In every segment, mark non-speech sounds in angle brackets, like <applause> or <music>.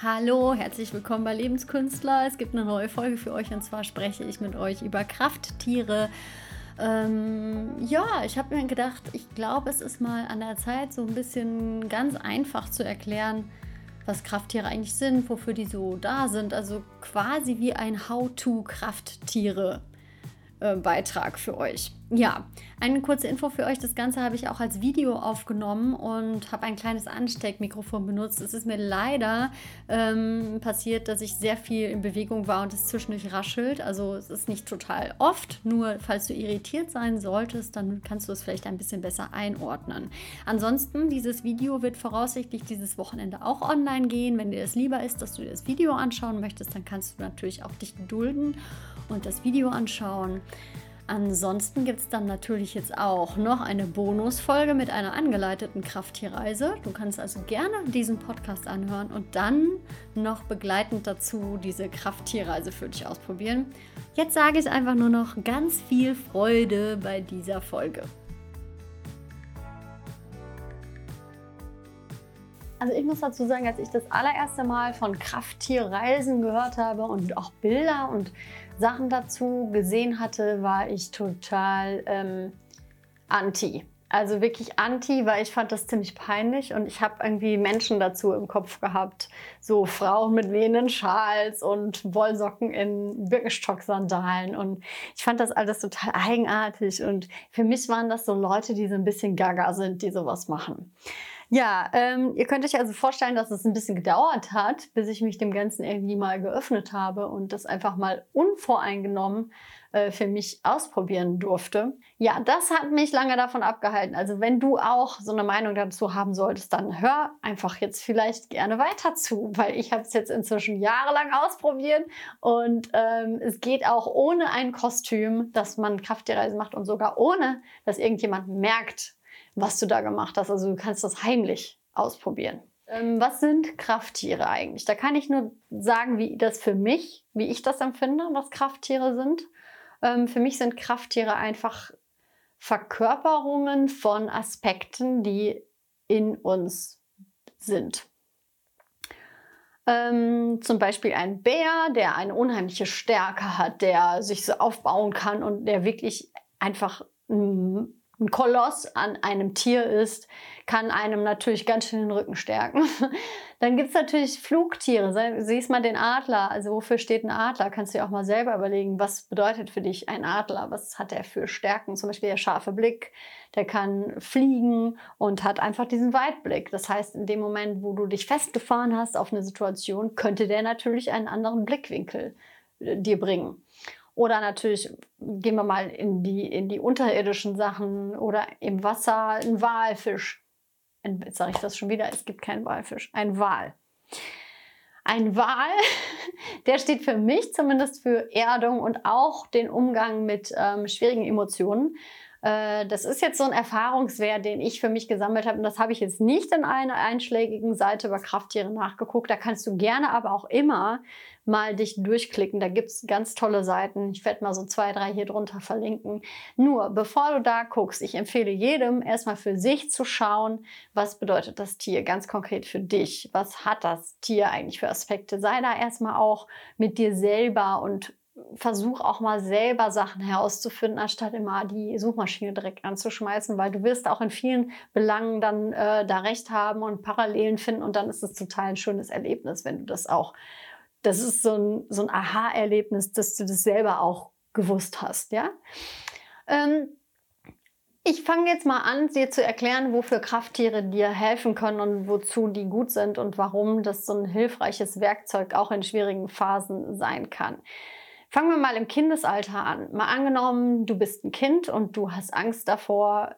Hallo, herzlich willkommen bei Lebenskünstler. Es gibt eine neue Folge für euch und zwar spreche ich mit euch über Krafttiere. Ähm, ja, ich habe mir gedacht, ich glaube, es ist mal an der Zeit, so ein bisschen ganz einfach zu erklären, was Krafttiere eigentlich sind, wofür die so da sind. Also quasi wie ein How-to-Krafttiere-Beitrag äh, für euch. Ja, eine kurze Info für euch. Das Ganze habe ich auch als Video aufgenommen und habe ein kleines Ansteckmikrofon benutzt. Es ist mir leider ähm, passiert, dass ich sehr viel in Bewegung war und es zwischendurch raschelt. Also es ist nicht total oft. Nur falls du irritiert sein solltest, dann kannst du es vielleicht ein bisschen besser einordnen. Ansonsten, dieses Video wird voraussichtlich dieses Wochenende auch online gehen. Wenn dir es lieber ist, dass du dir das Video anschauen möchtest, dann kannst du natürlich auch dich gedulden und das Video anschauen. Ansonsten gibt es dann natürlich jetzt auch noch eine Bonusfolge mit einer angeleiteten Krafttierreise. Du kannst also gerne diesen Podcast anhören und dann noch begleitend dazu diese Krafttierreise für dich ausprobieren. Jetzt sage ich einfach nur noch ganz viel Freude bei dieser Folge. Also ich muss dazu sagen, als ich das allererste Mal von Krafttierreisen gehört habe und auch Bilder und Sachen dazu gesehen hatte, war ich total ähm, anti. Also wirklich anti, weil ich fand das ziemlich peinlich und ich habe irgendwie Menschen dazu im Kopf gehabt. So Frauen mit wehenden Schals und Wollsocken in Birkenstock-Sandalen. Und ich fand das alles total eigenartig. Und für mich waren das so Leute, die so ein bisschen gaga sind, die sowas machen. Ja, ähm, ihr könnt euch also vorstellen, dass es ein bisschen gedauert hat, bis ich mich dem Ganzen irgendwie mal geöffnet habe und das einfach mal unvoreingenommen äh, für mich ausprobieren durfte. Ja, das hat mich lange davon abgehalten. Also wenn du auch so eine Meinung dazu haben solltest, dann hör einfach jetzt vielleicht gerne weiter zu, weil ich habe es jetzt inzwischen jahrelang ausprobiert und ähm, es geht auch ohne ein Kostüm, dass man Kraftreisen macht und sogar ohne, dass irgendjemand merkt, was du da gemacht hast. Also du kannst das heimlich ausprobieren. Ähm, was sind Krafttiere eigentlich? Da kann ich nur sagen, wie das für mich, wie ich das empfinde, was Krafttiere sind. Ähm, für mich sind Krafttiere einfach Verkörperungen von Aspekten, die in uns sind. Ähm, zum Beispiel ein Bär, der eine unheimliche Stärke hat, der sich so aufbauen kann und der wirklich einfach ein Koloss an einem Tier ist, kann einem natürlich ganz schön den Rücken stärken. <laughs> Dann gibt es natürlich Flugtiere. Siehst mal den Adler. Also wofür steht ein Adler? Kannst du dir auch mal selber überlegen, was bedeutet für dich ein Adler? Was hat er für Stärken? Zum Beispiel der scharfe Blick. Der kann fliegen und hat einfach diesen Weitblick. Das heißt, in dem Moment, wo du dich festgefahren hast auf eine Situation, könnte der natürlich einen anderen Blickwinkel äh, dir bringen. Oder natürlich gehen wir mal in die, in die unterirdischen Sachen oder im Wasser ein Walfisch. Jetzt sage ich das schon wieder, es gibt keinen Walfisch, ein Wal. Ein Wal, <laughs> der steht für mich zumindest für Erdung und auch den Umgang mit ähm, schwierigen Emotionen. Äh, das ist jetzt so ein Erfahrungswert, den ich für mich gesammelt habe. Und das habe ich jetzt nicht in einer einschlägigen Seite über Krafttiere nachgeguckt. Da kannst du gerne aber auch immer mal dich durchklicken. Da gibt es ganz tolle Seiten. Ich werde mal so zwei, drei hier drunter verlinken. Nur, bevor du da guckst, ich empfehle jedem erstmal für sich zu schauen, was bedeutet das Tier ganz konkret für dich? Was hat das Tier eigentlich für Aspekte? Sei da erstmal auch mit dir selber und versuch auch mal selber Sachen herauszufinden, anstatt immer die Suchmaschine direkt anzuschmeißen, weil du wirst auch in vielen Belangen dann äh, da recht haben und Parallelen finden und dann ist es total ein schönes Erlebnis, wenn du das auch, das ist so ein, so ein Aha-Erlebnis, dass du das selber auch gewusst hast, ja. Ähm, ich fange jetzt mal an, dir zu erklären, wofür Krafttiere dir helfen können und wozu die gut sind und warum das so ein hilfreiches Werkzeug auch in schwierigen Phasen sein kann. Fangen wir mal im Kindesalter an. Mal angenommen, du bist ein Kind und du hast Angst davor,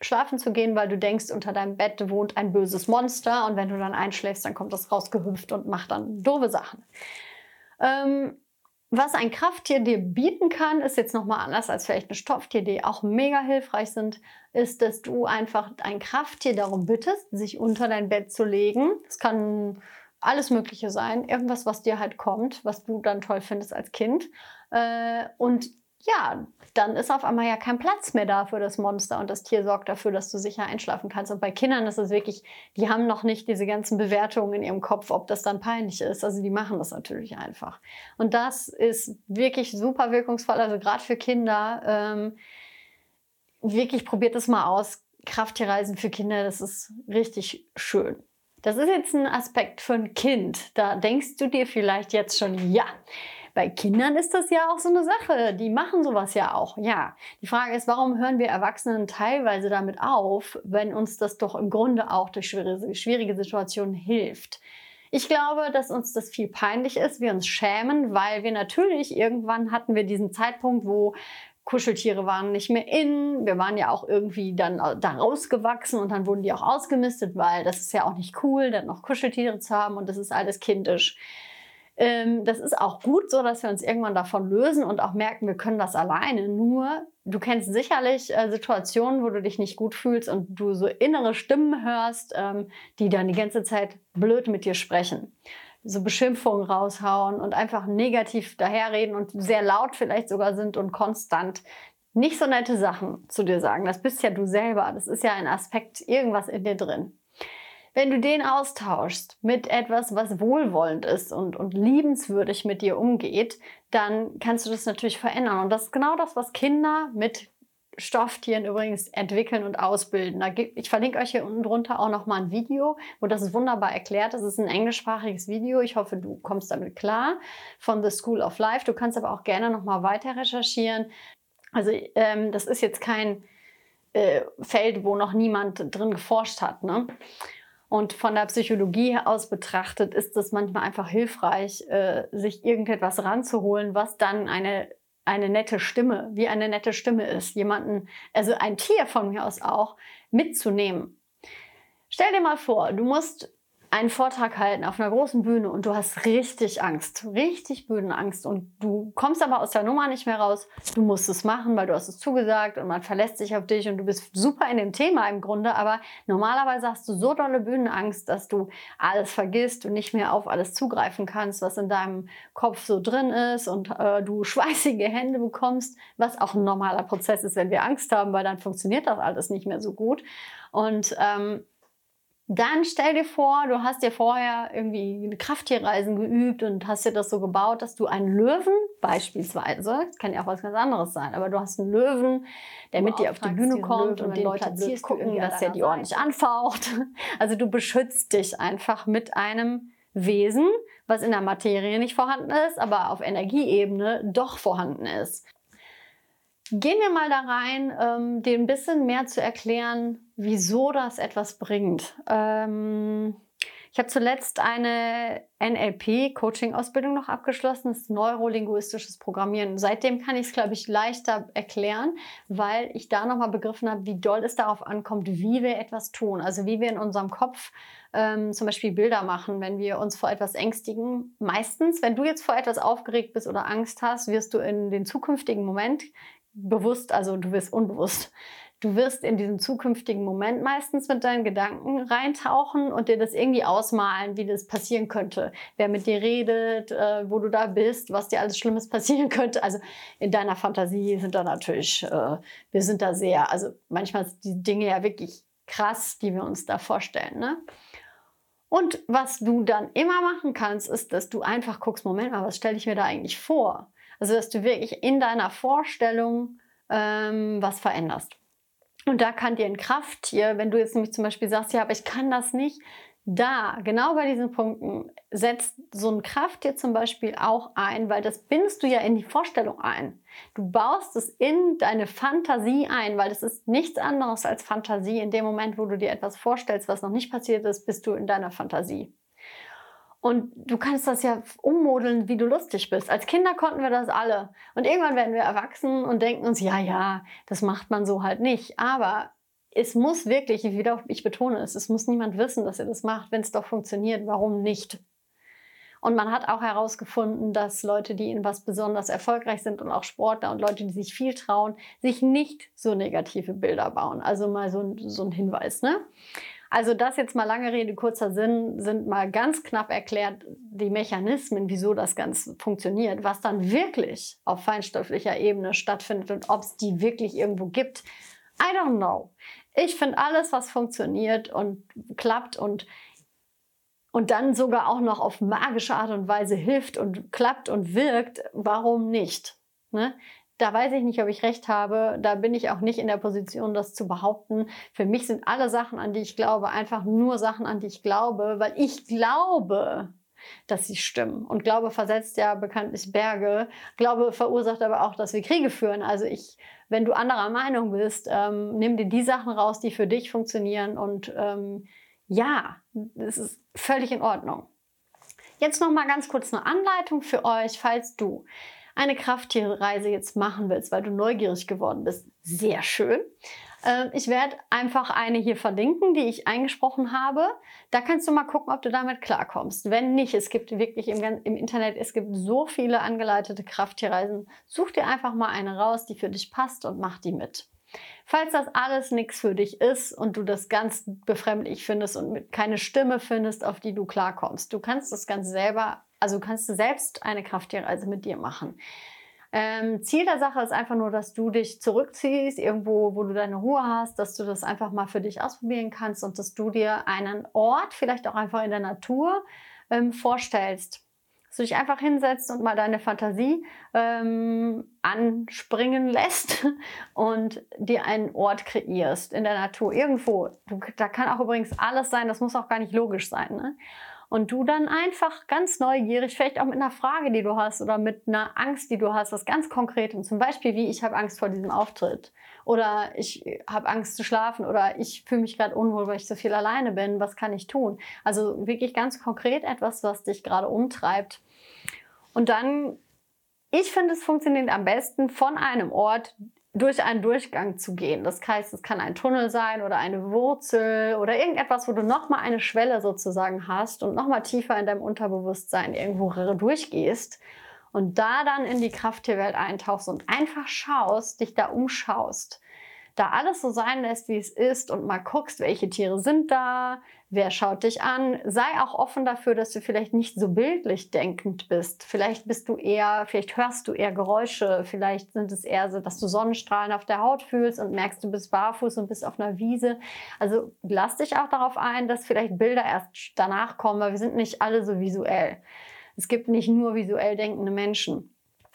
schlafen zu gehen, weil du denkst, unter deinem Bett wohnt ein böses Monster und wenn du dann einschläfst, dann kommt das rausgehüpft und macht dann doofe Sachen. Ähm, was ein Krafttier dir bieten kann, ist jetzt nochmal anders als vielleicht ein Stofftier, die auch mega hilfreich sind, ist, dass du einfach ein Krafttier darum bittest, sich unter dein Bett zu legen. Das kann alles Mögliche sein. Irgendwas, was dir halt kommt, was du dann toll findest als Kind. Äh, und ja, dann ist auf einmal ja kein Platz mehr da für das Monster und das Tier sorgt dafür, dass du sicher einschlafen kannst. Und bei Kindern ist es wirklich, die haben noch nicht diese ganzen Bewertungen in ihrem Kopf, ob das dann peinlich ist. Also die machen das natürlich einfach. Und das ist wirklich super wirkungsvoll, also gerade für Kinder. Ähm, wirklich probiert es mal aus. Krafttierreisen für Kinder, das ist richtig schön. Das ist jetzt ein Aspekt für ein Kind. Da denkst du dir vielleicht jetzt schon, ja, bei Kindern ist das ja auch so eine Sache. Die machen sowas ja auch. Ja. Die Frage ist, warum hören wir Erwachsenen teilweise damit auf, wenn uns das doch im Grunde auch durch schwierige, Situationen hilft? Ich glaube, dass uns das viel peinlich ist, wir uns schämen, weil wir natürlich irgendwann hatten wir diesen Zeitpunkt, wo Kuscheltiere waren nicht mehr in. Wir waren ja auch irgendwie dann da rausgewachsen und dann wurden die auch ausgemistet, weil das ist ja auch nicht cool, dann noch Kuscheltiere zu haben und das ist alles kindisch. Ähm, das ist auch gut so, dass wir uns irgendwann davon lösen und auch merken, wir können das alleine. Nur, du kennst sicherlich äh, Situationen, wo du dich nicht gut fühlst und du so innere Stimmen hörst, ähm, die dann die ganze Zeit blöd mit dir sprechen. So Beschimpfungen raushauen und einfach negativ daherreden und sehr laut vielleicht sogar sind und konstant nicht so nette Sachen zu dir sagen. Das bist ja du selber. Das ist ja ein Aspekt, irgendwas in dir drin. Wenn du den austauschst mit etwas, was wohlwollend ist und, und liebenswürdig mit dir umgeht, dann kannst du das natürlich verändern. Und das ist genau das, was Kinder mit Stofftieren übrigens entwickeln und ausbilden. ich verlinke euch hier unten drunter auch nochmal ein Video, wo das wunderbar erklärt. Das ist ein englischsprachiges Video. Ich hoffe, du kommst damit klar von The School of Life. Du kannst aber auch gerne nochmal weiter recherchieren. Also ähm, das ist jetzt kein äh, Feld, wo noch niemand drin geforscht hat. Ne? Und von der Psychologie aus betrachtet ist es manchmal einfach hilfreich, äh, sich irgendetwas ranzuholen, was dann eine, eine nette Stimme, wie eine nette Stimme ist. Jemanden, also ein Tier von mir aus auch, mitzunehmen. Stell dir mal vor, du musst einen Vortrag halten auf einer großen Bühne und du hast richtig Angst, richtig Bühnenangst und du kommst aber aus der Nummer nicht mehr raus. Du musst es machen, weil du hast es zugesagt und man verlässt sich auf dich und du bist super in dem Thema im Grunde, aber normalerweise hast du so dolle Bühnenangst, dass du alles vergisst und nicht mehr auf alles zugreifen kannst, was in deinem Kopf so drin ist und äh, du schweißige Hände bekommst, was auch ein normaler Prozess ist, wenn wir Angst haben, weil dann funktioniert das alles nicht mehr so gut. Und ähm, dann stell dir vor, du hast dir vorher irgendwie Krafttierreisen geübt und hast dir das so gebaut, dass du einen Löwen beispielsweise, das kann ja auch was ganz anderes sein, aber du hast einen Löwen, der mit dir auf die Bühne kommt Löwen und den Leute blöd gucken, dass er die ordentlich anfaucht. Also du beschützt dich einfach mit einem Wesen, was in der Materie nicht vorhanden ist, aber auf Energieebene doch vorhanden ist. Gehen wir mal da rein, ähm, dir ein bisschen mehr zu erklären, wieso das etwas bringt. Ähm, ich habe zuletzt eine NLP-Coaching-Ausbildung noch abgeschlossen, das ist neurolinguistisches Programmieren. Seitdem kann ich es, glaube ich, leichter erklären, weil ich da nochmal begriffen habe, wie doll es darauf ankommt, wie wir etwas tun. Also wie wir in unserem Kopf ähm, zum Beispiel Bilder machen, wenn wir uns vor etwas ängstigen. Meistens, wenn du jetzt vor etwas aufgeregt bist oder Angst hast, wirst du in den zukünftigen Moment bewusst, also du wirst unbewusst. Du wirst in diesen zukünftigen Moment meistens mit deinen Gedanken reintauchen und dir das irgendwie ausmalen, wie das passieren könnte. Wer mit dir redet, äh, wo du da bist, was dir alles Schlimmes <laughs> passieren könnte. Also in deiner Fantasie sind da natürlich, äh, wir sind da sehr, also manchmal sind die Dinge ja wirklich krass, die wir uns da vorstellen. Ne? Und was du dann immer machen kannst, ist, dass du einfach guckst, Moment mal, was stelle ich mir da eigentlich vor? Also, dass du wirklich in deiner Vorstellung ähm, was veränderst. Und da kann dir ein Krafttier, wenn du jetzt nämlich zum Beispiel sagst, ja, aber ich kann das nicht, da, genau bei diesen Punkten, setzt so ein Krafttier zum Beispiel auch ein, weil das bindest du ja in die Vorstellung ein. Du baust es in deine Fantasie ein, weil das ist nichts anderes als Fantasie. In dem Moment, wo du dir etwas vorstellst, was noch nicht passiert ist, bist du in deiner Fantasie. Und du kannst das ja ummodeln, wie du lustig bist. Als Kinder konnten wir das alle. Und irgendwann werden wir erwachsen und denken uns, ja, ja, das macht man so halt nicht. Aber es muss wirklich, wieder, ich betone es, es muss niemand wissen, dass er das macht. Wenn es doch funktioniert, warum nicht? Und man hat auch herausgefunden, dass Leute, die in was besonders erfolgreich sind und auch Sportler und Leute, die sich viel trauen, sich nicht so negative Bilder bauen. Also mal so, so ein Hinweis. Ne? Also das jetzt mal lange Rede, kurzer Sinn, sind mal ganz knapp erklärt die Mechanismen, wieso das Ganze funktioniert, was dann wirklich auf feinstofflicher Ebene stattfindet und ob es die wirklich irgendwo gibt. I don't know. Ich finde alles, was funktioniert und klappt und, und dann sogar auch noch auf magische Art und Weise hilft und klappt und wirkt, warum nicht? Ne? Da weiß ich nicht, ob ich recht habe. Da bin ich auch nicht in der Position, das zu behaupten. Für mich sind alle Sachen, an die ich glaube, einfach nur Sachen, an die ich glaube, weil ich glaube, dass sie stimmen. Und Glaube versetzt ja bekanntlich Berge. Glaube verursacht aber auch, dass wir Kriege führen. Also ich, wenn du anderer Meinung bist, ähm, nimm dir die Sachen raus, die für dich funktionieren. Und ähm, ja, es ist völlig in Ordnung. Jetzt noch mal ganz kurz eine Anleitung für euch, falls du eine Krafttierreise jetzt machen willst, weil du neugierig geworden bist, sehr schön. Ähm, ich werde einfach eine hier verlinken, die ich eingesprochen habe. Da kannst du mal gucken, ob du damit klarkommst. Wenn nicht, es gibt wirklich im, im Internet, es gibt so viele angeleitete Krafttierreisen. Such dir einfach mal eine raus, die für dich passt und mach die mit. Falls das alles nichts für dich ist und du das ganz befremdlich findest und keine Stimme findest, auf die du klarkommst, du kannst das Ganze selber also kannst du selbst eine Krafttierreise mit dir machen. Ähm, Ziel der Sache ist einfach nur, dass du dich zurückziehst, irgendwo, wo du deine Ruhe hast, dass du das einfach mal für dich ausprobieren kannst und dass du dir einen Ort, vielleicht auch einfach in der Natur, ähm, vorstellst. Dass du dich einfach hinsetzt und mal deine Fantasie ähm, anspringen lässt <laughs> und dir einen Ort kreierst in der Natur, irgendwo. Du, da kann auch übrigens alles sein, das muss auch gar nicht logisch sein. Ne? Und du dann einfach ganz neugierig, vielleicht auch mit einer Frage, die du hast oder mit einer Angst, die du hast, was ganz Konkretem, zum Beispiel wie ich habe Angst vor diesem Auftritt oder ich habe Angst zu schlafen oder ich fühle mich gerade unwohl, weil ich so viel alleine bin, was kann ich tun? Also wirklich ganz konkret etwas, was dich gerade umtreibt. Und dann, ich finde, es funktioniert am besten von einem Ort durch einen Durchgang zu gehen. Das heißt, es kann ein Tunnel sein oder eine Wurzel oder irgendetwas, wo du nochmal eine Schwelle sozusagen hast und nochmal tiefer in deinem Unterbewusstsein irgendwo durchgehst und da dann in die Krafttierwelt eintauchst und einfach schaust, dich da umschaust da alles so sein lässt, wie es ist und mal guckst, welche Tiere sind da, wer schaut dich an. Sei auch offen dafür, dass du vielleicht nicht so bildlich denkend bist. Vielleicht bist du eher, vielleicht hörst du eher Geräusche, vielleicht sind es eher so, dass du Sonnenstrahlen auf der Haut fühlst und merkst, du bist barfuß und bist auf einer Wiese. Also lass dich auch darauf ein, dass vielleicht Bilder erst danach kommen, weil wir sind nicht alle so visuell. Es gibt nicht nur visuell denkende Menschen.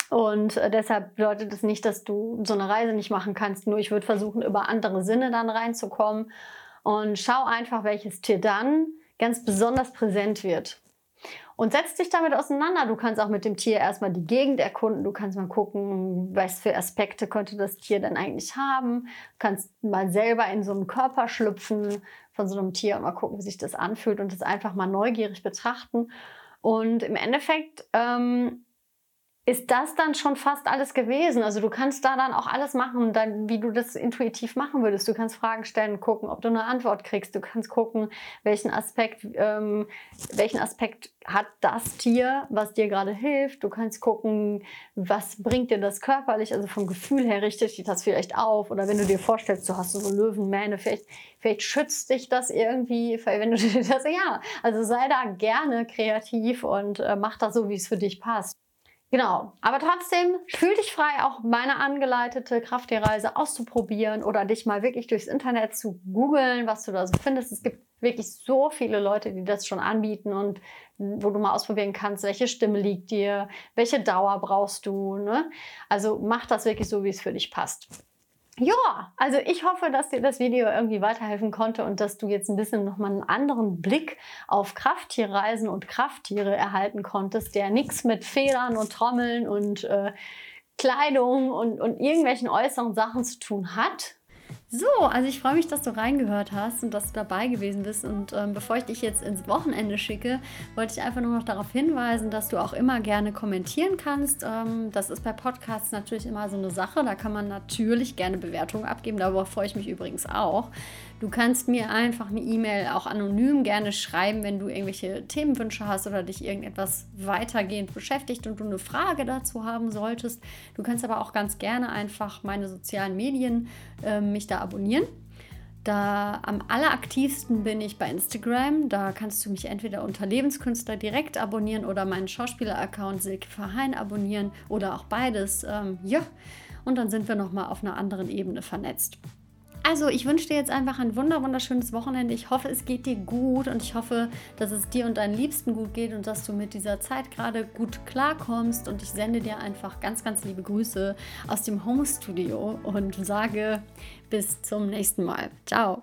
Und äh, deshalb bedeutet es nicht, dass du so eine Reise nicht machen kannst. Nur ich würde versuchen, über andere Sinne dann reinzukommen. Und schau einfach, welches Tier dann ganz besonders präsent wird. Und setz dich damit auseinander. Du kannst auch mit dem Tier erstmal die Gegend erkunden. Du kannst mal gucken, was für Aspekte könnte das Tier denn eigentlich haben. Du kannst mal selber in so einen Körper schlüpfen von so einem Tier und mal gucken, wie sich das anfühlt und das einfach mal neugierig betrachten. Und im Endeffekt ähm, ist das dann schon fast alles gewesen. Also du kannst da dann auch alles machen, dann, wie du das intuitiv machen würdest. Du kannst Fragen stellen, gucken, ob du eine Antwort kriegst. Du kannst gucken, welchen Aspekt, ähm, welchen Aspekt hat das Tier, was dir gerade hilft. Du kannst gucken, was bringt dir das körperlich, also vom Gefühl her richtet dich das vielleicht auf. Oder wenn du dir vorstellst, du hast so Löwenmähne, vielleicht, vielleicht schützt dich das irgendwie, wenn du <laughs> dir das, ja. Also sei da gerne kreativ und äh, mach das so, wie es für dich passt. Genau, aber trotzdem fühl dich frei, auch meine angeleitete Krafttierreise auszuprobieren oder dich mal wirklich durchs Internet zu googeln, was du da so findest. Es gibt wirklich so viele Leute, die das schon anbieten und wo du mal ausprobieren kannst, welche Stimme liegt dir, welche Dauer brauchst du. Ne? Also mach das wirklich so, wie es für dich passt. Ja, also ich hoffe, dass dir das Video irgendwie weiterhelfen konnte und dass du jetzt ein bisschen nochmal einen anderen Blick auf Krafttierreisen und Krafttiere erhalten konntest, der nichts mit Federn und Trommeln und äh, Kleidung und, und irgendwelchen äußeren Sachen zu tun hat, so, also ich freue mich, dass du reingehört hast und dass du dabei gewesen bist. Und ähm, bevor ich dich jetzt ins Wochenende schicke, wollte ich einfach nur noch darauf hinweisen, dass du auch immer gerne kommentieren kannst. Ähm, das ist bei Podcasts natürlich immer so eine Sache. Da kann man natürlich gerne Bewertungen abgeben. Darüber freue ich mich übrigens auch. Du kannst mir einfach eine E-Mail auch anonym gerne schreiben, wenn du irgendwelche Themenwünsche hast oder dich irgendetwas weitergehend beschäftigt und du eine Frage dazu haben solltest. Du kannst aber auch ganz gerne einfach meine sozialen Medien äh, mich da abonnieren. Da am alleraktivsten bin ich bei Instagram. Da kannst du mich entweder unter Lebenskünstler direkt abonnieren oder meinen Schauspieler-Account Silke Verheyen abonnieren oder auch beides. Ähm, ja, und dann sind wir nochmal auf einer anderen Ebene vernetzt. Also, ich wünsche dir jetzt einfach ein wunder wunderschönes Wochenende. Ich hoffe, es geht dir gut und ich hoffe, dass es dir und deinen Liebsten gut geht und dass du mit dieser Zeit gerade gut klarkommst. Und ich sende dir einfach ganz, ganz liebe Grüße aus dem Home Studio und sage bis zum nächsten Mal. Ciao.